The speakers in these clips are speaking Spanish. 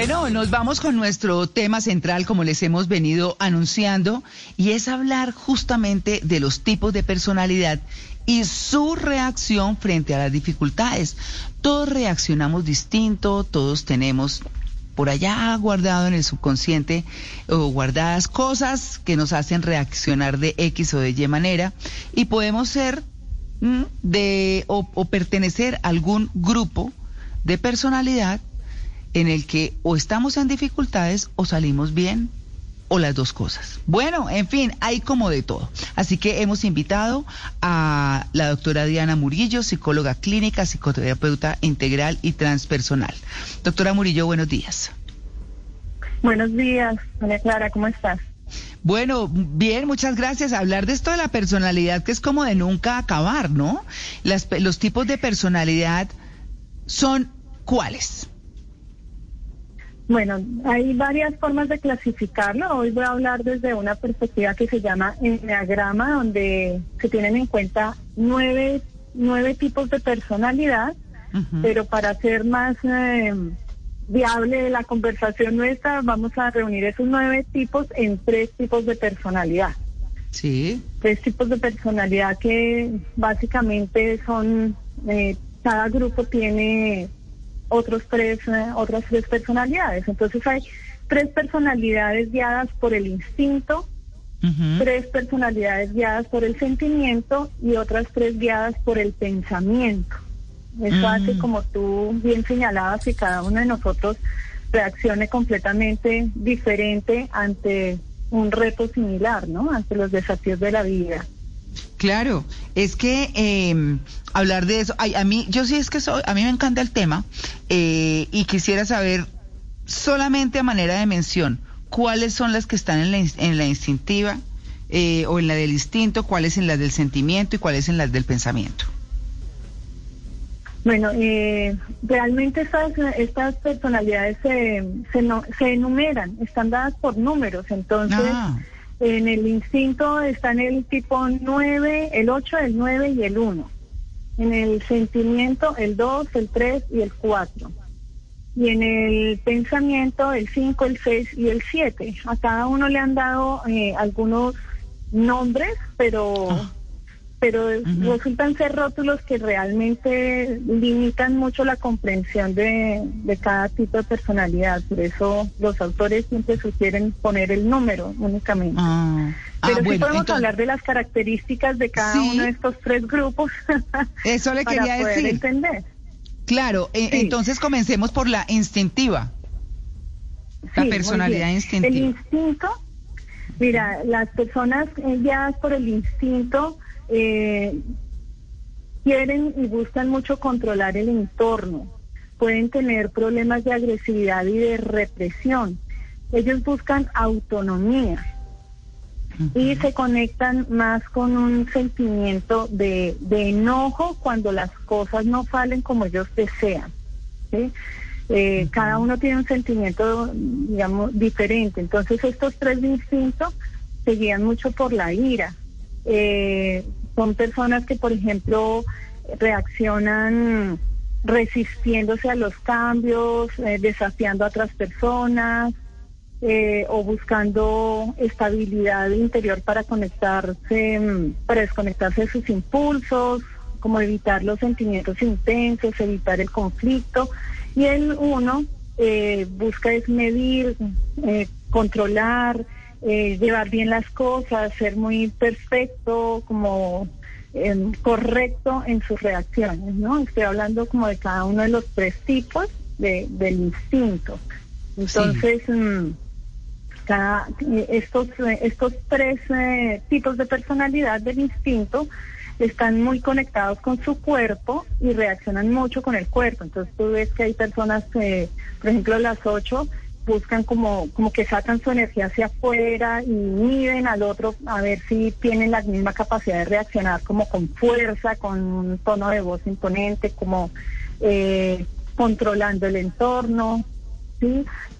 Bueno, nos vamos con nuestro tema central, como les hemos venido anunciando, y es hablar justamente de los tipos de personalidad y su reacción frente a las dificultades. Todos reaccionamos distinto, todos tenemos por allá guardado en el subconsciente o guardadas cosas que nos hacen reaccionar de X o de Y manera y podemos ser mm, de o pertenecer a algún grupo de personalidad en el que o estamos en dificultades o salimos bien o las dos cosas. Bueno, en fin, hay como de todo. Así que hemos invitado a la doctora Diana Murillo, psicóloga clínica, psicoterapeuta integral y transpersonal. Doctora Murillo, buenos días. Buenos días, María Clara, ¿cómo estás? Bueno, bien, muchas gracias. Hablar de esto de la personalidad, que es como de nunca acabar, ¿no? los tipos de personalidad son cuáles? Bueno, hay varias formas de clasificarlo. Hoy voy a hablar desde una perspectiva que se llama enneagrama, donde se tienen en cuenta nueve, nueve tipos de personalidad, pero para ser más eh, viable la conversación nuestra, vamos a reunir esos nueve tipos en tres tipos de personalidad. Sí. Tres tipos de personalidad que básicamente son, eh, cada grupo tiene otros tres, eh, otras tres personalidades. Entonces hay tres personalidades guiadas por el instinto, tres personalidades guiadas por el sentimiento y otras tres guiadas por el pensamiento. Eso hace, como tú bien señalabas, que cada uno de nosotros reaccione completamente diferente ante un reto similar, ¿no? Ante los desafíos de la vida. Claro, es que eh, hablar de eso, a mí, yo sí es que soy, a mí me encanta el tema eh, y quisiera saber solamente a manera de mención cuáles son las que están en la, en la instintiva eh, o en la del instinto, cuáles en las del sentimiento y cuáles en las del pensamiento. Bueno, eh, realmente estas, estas personalidades se, se, se enumeran, están dadas por números, entonces... Ah. En el instinto están el tipo 9, el 8, el 9 y el 1. En el sentimiento el 2, el 3 y el 4. Y en el pensamiento el 5, el 6 y el 7. A cada uno le han dado eh, algunos nombres, pero... Ah pero resultan ser rótulos que realmente limitan mucho la comprensión de, cada tipo de personalidad. Por eso los autores siempre sugieren poner el número únicamente. Ah. Ah, pero sí podemos hablar de las características de cada uno de estos tres grupos. Eso le quería para decir. entender. Claro, e, entonces comencemos por la instintiva. La personalidad instintiva. El instinto, mira, las personas guiadas por el instinto eh, quieren y buscan mucho controlar el entorno, pueden tener problemas de agresividad y de represión. Ellos buscan autonomía y se conectan más con un sentimiento de, enojo cuando las cosas no salen como ellos desean. Eh, cada uno tiene un sentimiento, digamos, diferente. Entonces estos tres instintos se guían mucho por la ira. Eh, son personas que, por ejemplo, reaccionan resistiéndose a los cambios, eh, desafiando a otras personas eh, o buscando estabilidad interior para conectarse, mm, para desconectarse de sus impulsos, como evitar los sentimientos intensos, evitar el conflicto. Y el uno eh, busca es medir, controlar, eh, llevar bien las cosas, ser muy perfecto, como em, correcto en sus reacciones, ¿no? Estoy hablando como de cada uno de los tres tipos de, del instinto. Entonces, mm, cada, estos, estos tres eh, tipos de personalidad del instinto están muy conectados con su cuerpo y reaccionan mucho con el cuerpo. Entonces tú ves que hay personas, que, por ejemplo, las ocho buscan como, como que sacan su energía hacia afuera y miden al otro a ver si tienen la misma capacidad de reaccionar como con fuerza, con un tono de voz imponente, como eh, controlando el entorno.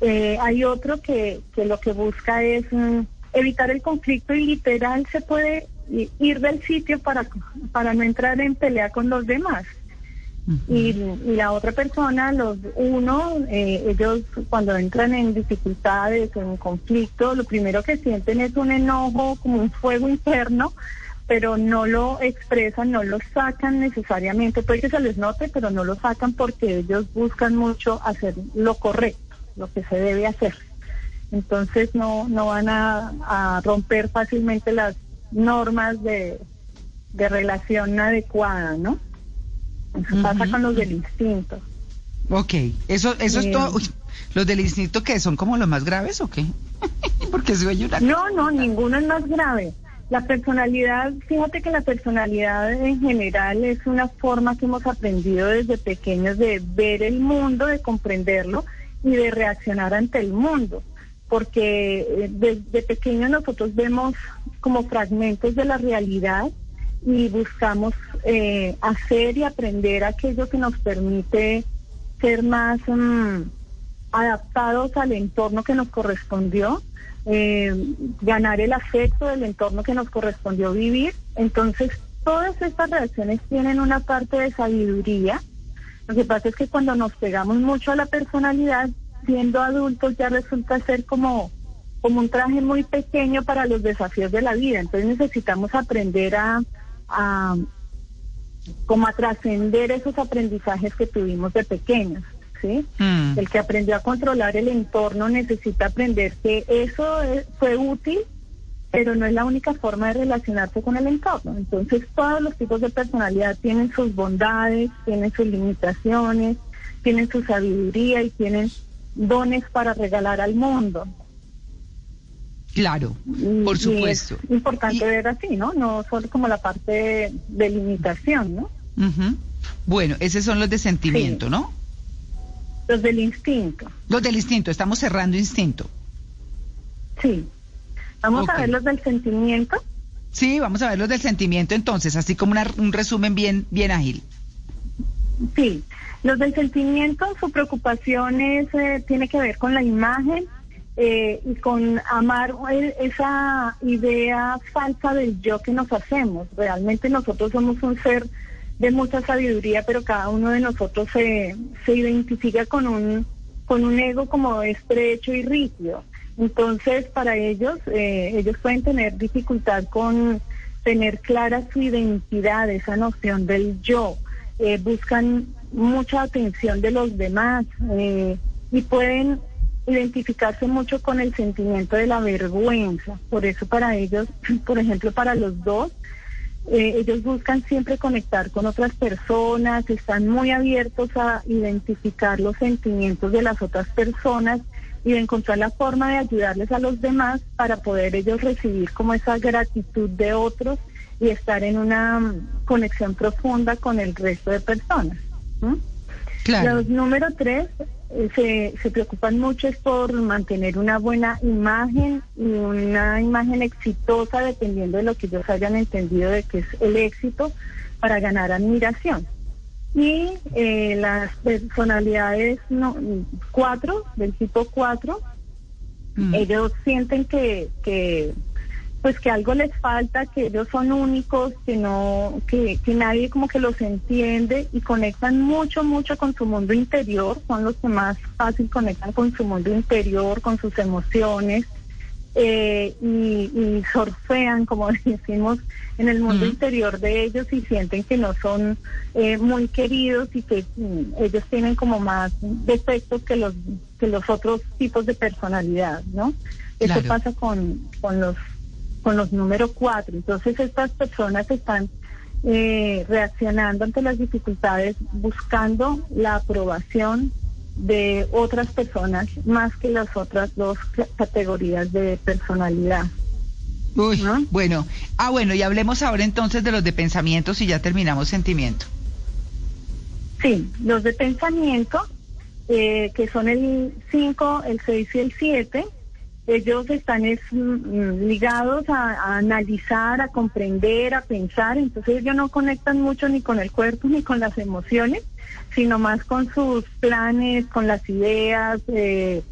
Eh, hay otro que, que lo que busca es mm, evitar el conflicto y literal se puede ir del sitio para, para no entrar en pelea con los demás. Y, la otra persona, los uno, eh, ellos cuando entran en dificultades en conflicto, lo primero que sienten es un enojo, como un fuego interno, pero no lo expresan, no lo sacan necesariamente, puede que se les note, pero no lo sacan porque ellos buscan mucho hacer lo correcto, lo que se debe hacer. Entonces no, no van a, romper fácilmente las normas de, relación adecuada, ¿no? Eso pasa con los del instinto. Ok, eso, eso es todo. ¿Los del instinto que son como los más graves o qué? Porque soy una... No, no, ninguno es más grave. La personalidad, fíjate que la personalidad en general es una forma que hemos aprendido desde pequeños de ver el mundo, de comprenderlo y de reaccionar ante el mundo, porque eh, desde pequeños nosotros vemos como fragmentos de la realidad y buscamos eh, hacer y aprender aquello que nos permite ser más mm, adaptados al entorno que nos correspondió eh, ganar el afecto del entorno que nos correspondió vivir. Entonces, todas estas reacciones tienen una parte de sabiduría. Lo que pasa es que cuando nos pegamos mucho a la personalidad, siendo adultos ya resulta ser como, como un traje muy pequeño para los desafíos de la vida. Entonces necesitamos aprender a, a como a trascender esos aprendizajes que tuvimos de pequeños. ¿sí? Mm. El que aprendió a controlar el entorno necesita aprender que eso fue útil, pero no es la única forma de relacionarse con el entorno. Entonces, todos los tipos de personalidad tienen sus bondades, tienen sus limitaciones, tienen su sabiduría y tienen dones para regalar al mundo. Claro, por supuesto. es importante ver así, ¿no? No solo como la parte de, limitación, ¿no? Bueno, esos son los de sentimiento, ¿no? Los del instinto. Los del instinto, estamos cerrando instinto. Sí. Vamos a ver los del sentimiento. Sí, vamos a ver los del sentimiento entonces, así como un resumen bien, bien ágil. Sí, los del sentimiento, su preocupación es, eh, tiene que ver con la imagen eh, y con amar esa idea falsa del yo que nos hacemos. Realmente nosotros somos un ser de mucha sabiduría, pero cada uno de nosotros se, se identifica con un, con un ego como estrecho y rígido. Entonces, para ellos, eh, ellos pueden tener dificultad con tener clara su identidad, esa noción del yo. Eh, buscan mucha atención de los demás eh, y pueden identificarse mucho con el sentimiento de la vergüenza. Por eso para ellos, por ejemplo, para los dos, eh, ellos buscan siempre conectar con otras personas, están muy abiertos a identificar los sentimientos de las otras personas y de encontrar la forma de ayudarles a los demás para poder ellos recibir como esa gratitud de otros y estar en una mm, conexión profunda con el resto de personas. Los número tres se, se preocupan mucho es por mantener una buena imagen y una imagen exitosa dependiendo de lo que ellos hayan entendido de que es el éxito para ganar admiración. Y eh, las personalidades no, cuatro, del tipo cuatro, mm. ellos sienten que, que pues que algo les falta, que ellos son únicos, que no, que, que nadie como que los entiende y conectan mucho, mucho con su mundo interior, son los que más fácil conectan con su mundo interior, con sus emociones, eh, y, surfean, como decimos, en el mundo interior de ellos y sienten que no son eh, muy queridos y que mm, ellos tienen como más defectos que los que los otros tipos de personalidad, ¿no? Eso pasa con, con los con los números cuatro. Entonces estas personas están eh, reaccionando ante las dificultades buscando la aprobación de otras personas más que las otras dos categorías de personalidad. Uy, bueno. Ah, bueno, y hablemos ahora entonces de los de pensamiento si ya terminamos sentimiento. Sí, los de pensamiento, eh, que son el 5, el 6 y el 7, ellos están mm, ligados a, analizar, a comprender, a pensar, entonces ellos no conectan mucho ni con el cuerpo ni con las emociones, sino más con sus planes, con las ideas, eh,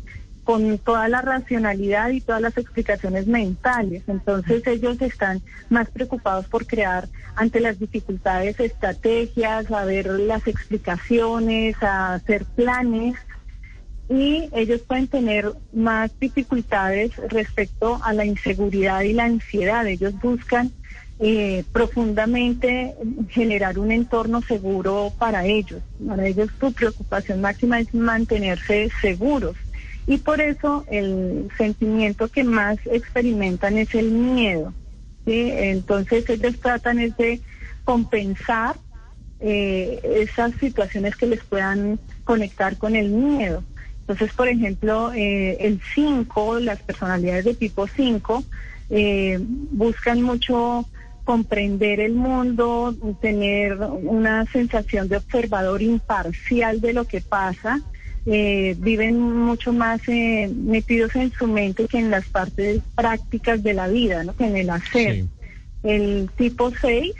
con toda la racionalidad y todas las explicaciones mentales. Entonces ellos están más preocupados por crear ante las dificultades estrategias, a ver las explicaciones, a hacer planes y ellos pueden tener más dificultades respecto a la inseguridad y la ansiedad. Ellos buscan eh, profundamente generar un entorno seguro para ellos. Para ellos su preocupación máxima es mantenerse seguros y por eso el sentimiento que más experimentan es el miedo. Entonces ellos tratan es de compensar eh, esas situaciones que les puedan conectar con el miedo. Entonces, por ejemplo, eh, el 5, las personalidades de tipo 5, eh, buscan mucho comprender el mundo, tener una sensación de observador imparcial de lo que pasa eh, viven mucho más eh, metidos en su mente que en las partes prácticas de la vida, ¿no? que en el hacer. El tipo 6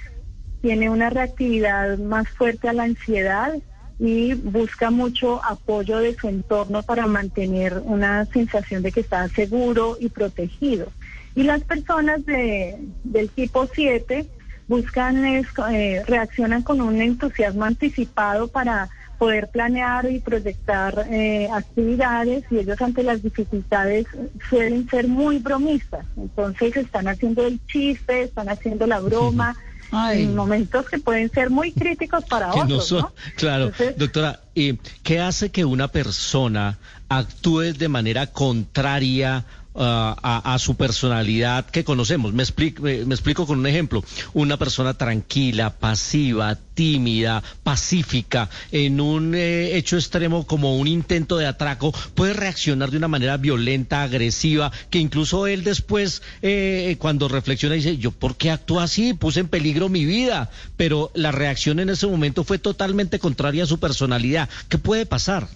tiene una reactividad más fuerte a la ansiedad y busca mucho apoyo de su entorno para mantener una sensación de que está seguro y protegido. Y las personas de, del tipo 7 buscan, eh, reaccionan con un entusiasmo anticipado para poder planear y proyectar eh, actividades y ellos ante las dificultades suelen ser muy bromistas. Entonces están haciendo el chiste, están haciendo la broma. En momentos que pueden ser muy críticos para otros. No Claro, doctora, ¿y ¿qué hace que una persona actúe de manera contraria a, su personalidad que conocemos. Me explico, me, explico con un ejemplo. Una persona tranquila, pasiva, tímida, pacífica, en un eh, hecho extremo como un intento de atraco, puede reaccionar de una manera violenta, agresiva, que incluso él después, eh, cuando reflexiona, dice, yo, ¿por qué actúo así? Puse en peligro mi vida. Pero la reacción en ese momento fue totalmente contraria a su personalidad. ¿Qué puede pasar?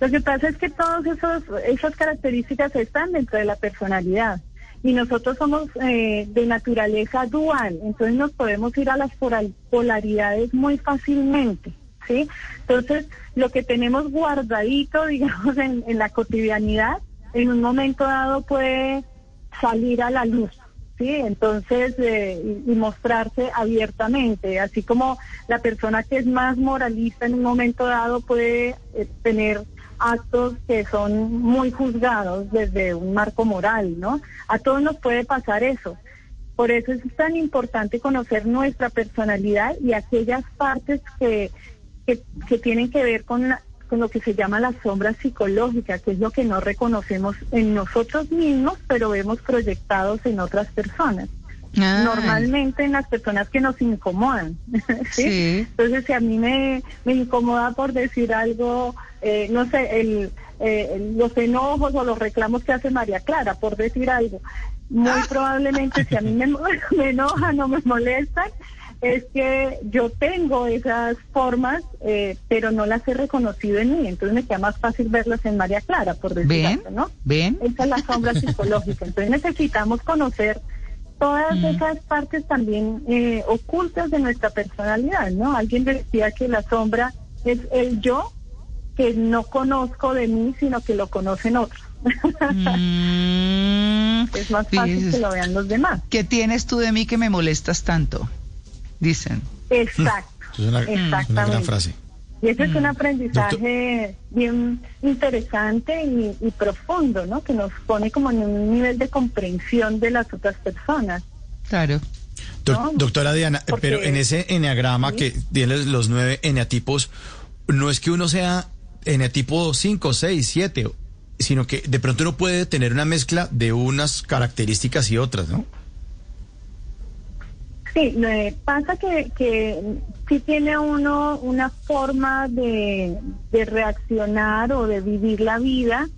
Lo que pasa es que todas esas características están dentro de la personalidad y nosotros somos eh, de naturaleza dual, entonces nos podemos ir a las polaridades muy fácilmente, ¿sí? Entonces, lo que tenemos guardadito, digamos, en, la cotidianidad, en un momento dado puede salir a la luz, ¿sí? Entonces, eh, y, mostrarse abiertamente, así como la persona que es más moralista en un momento dado puede eh, tener actos que son muy juzgados desde un marco moral, ¿no? A todos nos puede pasar eso. Por eso es tan importante conocer nuestra personalidad y aquellas partes que, que, tienen que ver con, con lo que se llama la sombra psicológica, que es lo que no reconocemos en nosotros mismos, pero vemos proyectados en otras personas. Ah. Normalmente en las personas que nos incomodan. ¿sí? Entonces, si a mí me, me incomoda por decir algo eh, no sé, el, eh, los enojos o los reclamos que hace María Clara, por decir algo. Muy ah. probablemente si a mí me, me enojan o me molestan, es que yo tengo esas formas, eh, pero no las he reconocido en mí, entonces me queda más fácil verlas en María Clara, por decir algo, ¿no? ¿Ven? Esa es la sombra psicológica, entonces necesitamos conocer todas mm. esas partes también ocultas de nuestra personalidad, ¿no? Alguien decía que la sombra es el yo que no conozco de mí, sino que lo conocen otros. Mm, es más fácil que lo vean los demás. ¿Qué tienes tú de mí que me molestas tanto? Dicen. Exacto. Es una, gran frase. Y ese es un mm. aprendizaje bien interesante y, profundo, ¿no? Que nos pone como en un nivel de comprensión de las otras personas. Claro. Doctora Diana, pero en ese eneagrama que tiene los nueve eneatipos, no es que uno sea en el tipo 5, 6, 7, sino que de pronto uno puede tener una mezcla de unas características y otras, ¿no? Sí, pasa que, que sí tiene uno una forma de, reaccionar o de vivir la vida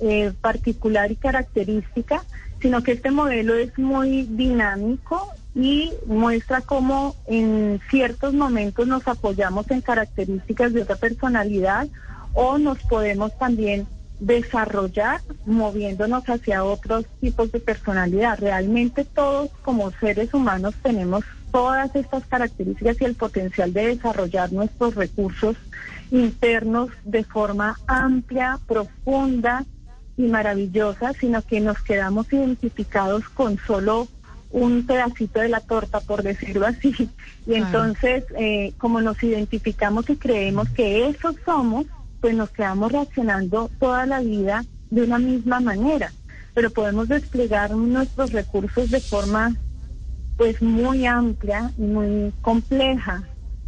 eh, particular y característica, sino que este modelo es muy dinámico y muestra cómo en ciertos momentos nos apoyamos en características de otra personalidad o nos podemos también desarrollar moviéndonos hacia otros tipos de personalidad. Realmente todos como seres humanos tenemos todas estas características y el potencial de desarrollar nuestros recursos internos de forma amplia, profunda y maravillosa, sino que nos quedamos identificados con solo un pedacito de la torta, por decirlo así. Y entonces, eh, como nos identificamos y creemos que eso somos, pues nos quedamos reaccionando toda la vida de una misma manera. Pero podemos desplegar nuestros recursos de forma pues muy amplia y muy compleja.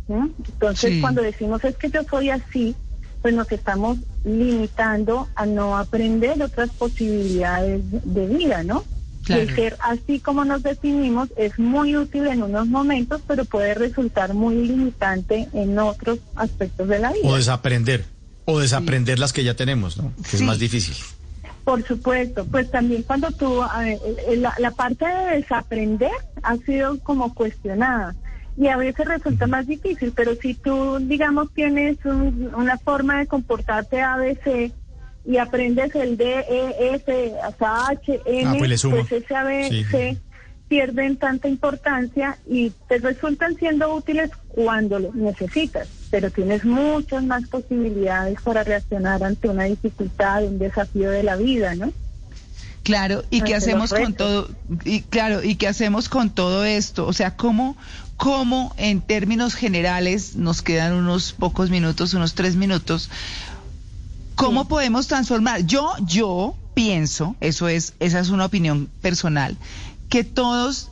Entonces, cuando decimos es que yo soy así, pues nos estamos limitando a no aprender otras posibilidades de vida, ¿no? el ser así como nos definimos es muy útil en unos momentos, pero puede resultar muy limitante en otros aspectos de la vida. O desaprender, o desaprender las que ya tenemos, ¿no? Que es más difícil. Por supuesto, pues también cuando tú, la, la, parte de desaprender ha sido como cuestionada y a veces resulta más difícil, pero si tú, digamos, tienes una forma de comportarte ABC y aprendes el D, E, S, hasta H, N, ah, pues, pues, ese A, B, C pierden tanta importancia y te resultan siendo útiles cuando lo necesitas, pero tienes muchas más posibilidades para reaccionar ante una dificultad, un desafío de la vida, ¿no? Claro, y qué hacemos con todo, y claro, y qué hacemos con todo esto, o sea, cómo, cómo en términos generales nos quedan unos pocos minutos, unos tres minutos, ¿Cómo podemos transformar? Yo, yo pienso, eso es, esa es una opinión personal, que todos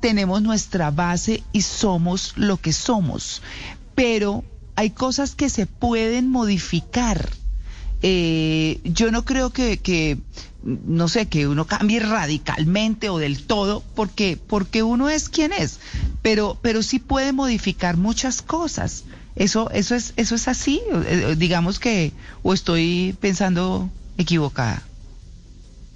tenemos nuestra base y somos lo que somos, pero hay cosas que se pueden modificar. Eh, yo no creo que, que, no sé, que uno cambie radicalmente o del todo, porque, porque uno es quien es, pero, pero sí puede modificar muchas cosas. Eso, eso es, eso es así, eh, digamos que, o estoy pensando equivocada.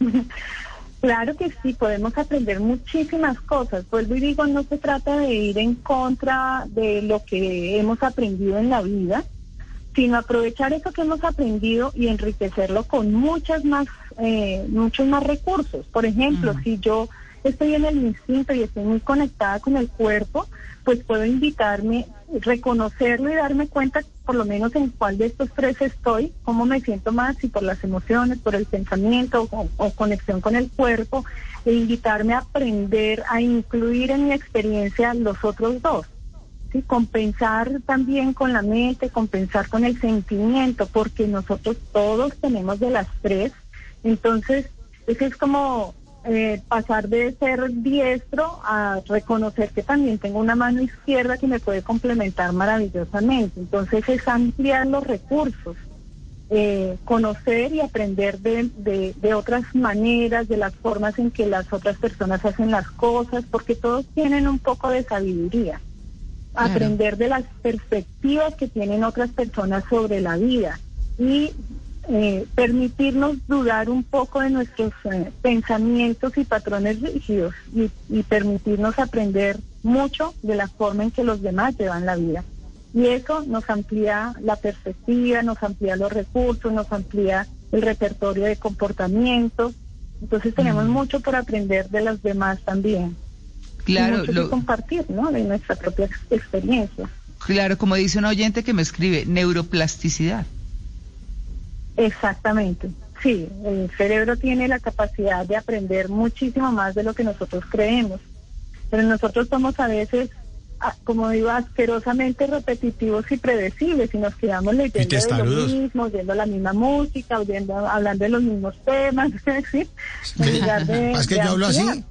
Claro que sí, podemos aprender muchísimas cosas. Vuelvo y digo, no se trata de ir en contra de lo que hemos aprendido en la vida, sino aprovechar eso que hemos aprendido y enriquecerlo con muchas más, eh, muchos más recursos. Por ejemplo, si yo estoy en el instinto y estoy muy conectada con el cuerpo, pues puedo invitarme, reconocerlo y darme cuenta por lo menos en cuál de estos tres estoy, cómo me siento más, si por las emociones, por el pensamiento o, conexión con el cuerpo, e invitarme a aprender a incluir en mi experiencia los otros dos. ¿sí? Compensar también con la mente, compensar con el sentimiento, porque nosotros todos tenemos de las tres. Entonces, eso es como eh, pasar de ser diestro a reconocer que también tengo una mano izquierda que me puede complementar maravillosamente. Entonces es ampliar los recursos, eh, conocer y aprender de, de, otras maneras, de las formas en que las otras personas hacen las cosas, porque todos tienen un poco de sabiduría. Aprender de las perspectivas que tienen otras personas sobre la vida y eh, permitirnos dudar un poco de nuestros eh, pensamientos y patrones rígidos y, permitirnos aprender mucho de la forma en que los demás llevan la vida. Y eso nos amplía la perspectiva, nos amplía los recursos, nos amplía el repertorio de comportamientos. Entonces tenemos mm. mucho por aprender de los demás también. Claro, y compartir, ¿no? De nuestra propia experiencia. Claro, como dice un oyente que me escribe, neuroplasticidad. Exactamente. Sí, el cerebro tiene la capacidad de aprender muchísimo más de lo que nosotros creemos, pero nosotros somos a veces, ah, como digo, asquerosamente repetitivos y predecibles y nos quedamos leyendo de lo mismo, oyendo la misma música, oyendo, hablando de los mismos temas, ¿sí? es que yo hablo así.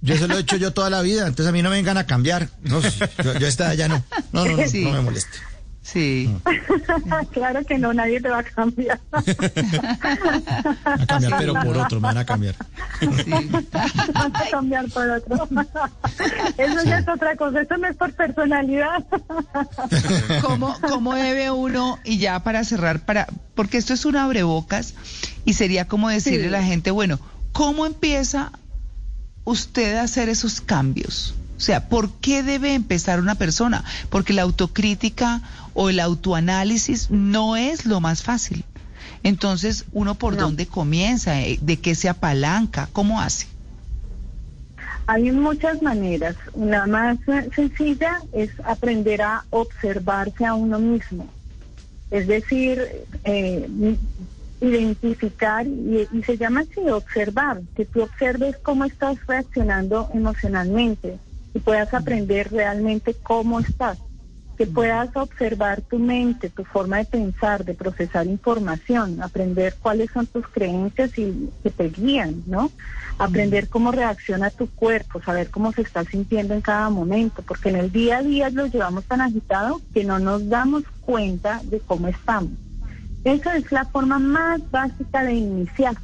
Yo se lo he hecho yo toda la vida, entonces a mí no me vengan a cambiar. No, yo, yo esta ya no. No, no, no, no me moleste. Sí. claro que no, nadie te va a cambiar. a cambiar, pero por otro, me van a cambiar. Van a cambiar por otro. Eso ya es otra cosa, eso no es por personalidad. ¿Cómo, ¿Cómo debe uno, y ya para cerrar, para porque esto es un abrebocas, y sería como decirle a la gente, bueno, ¿cómo empieza usted a hacer esos cambios? O sea, ¿por qué debe empezar una persona? Porque la autocrítica o el autoanálisis no es lo más fácil. Entonces, ¿uno por dónde comienza? Eh, ¿De qué se apalanca? ¿Cómo hace? Hay muchas maneras. La más sencilla es aprender a observarse a uno mismo. Es decir, eh, identificar, y, y, se llama así, observar, que tú observes cómo estás reaccionando emocionalmente y puedas aprender realmente cómo estás que puedas observar tu mente, tu forma de pensar, de procesar información, aprender cuáles son tus creencias y que te guían, ¿no? Aprender cómo reacciona tu cuerpo, saber cómo se está sintiendo en cada momento, porque en el día a día lo llevamos tan agitado que no nos damos cuenta de cómo estamos. Esa es la forma más básica de iniciar.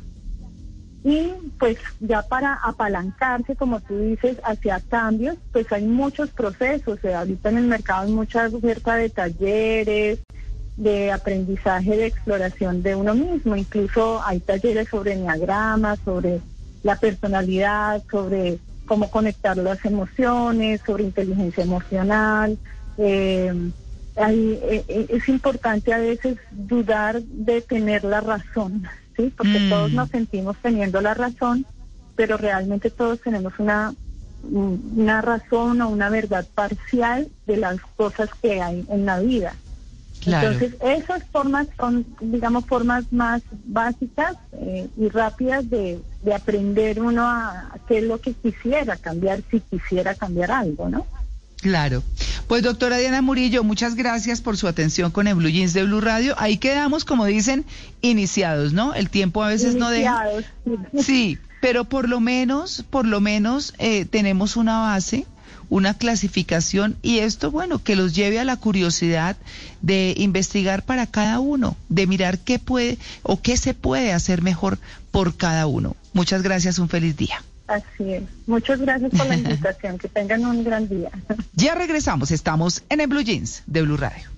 Y pues ya para apalancarse, como tú dices, hacia cambios, pues hay muchos procesos. ahorita en el mercado hay mucha oferta de talleres, de aprendizaje, de exploración de uno mismo. Incluso hay talleres sobre enneagramas, sobre la personalidad, sobre cómo conectar las emociones, sobre inteligencia emocional. Eh, eh, eh, es importante a veces dudar de tener la razón. Porque mm. todos nos sentimos teniendo la razón, pero realmente todos tenemos una, una razón o una verdad parcial de las cosas que hay en la vida. Entonces, esas formas son, digamos, formas más básicas eh, y rápidas de, de aprender uno a, a qué es lo que quisiera cambiar, si quisiera cambiar algo, ¿no? Claro. Pues doctora Diana Murillo, muchas gracias por su atención con el Blue Jeans de Blue Radio. Ahí quedamos, como dicen, iniciados, ¿no? El tiempo a veces no deja. Sí, pero por lo menos, por lo menos eh, tenemos una base, una clasificación y esto, bueno, que los lleve a la curiosidad de investigar para cada uno, de mirar qué puede o qué se puede hacer mejor por cada uno. Muchas gracias, un feliz día. Así es. Muchas gracias por la invitación. que tengan un gran día. Ya regresamos. Estamos en el Blue Jeans de Blue Radio.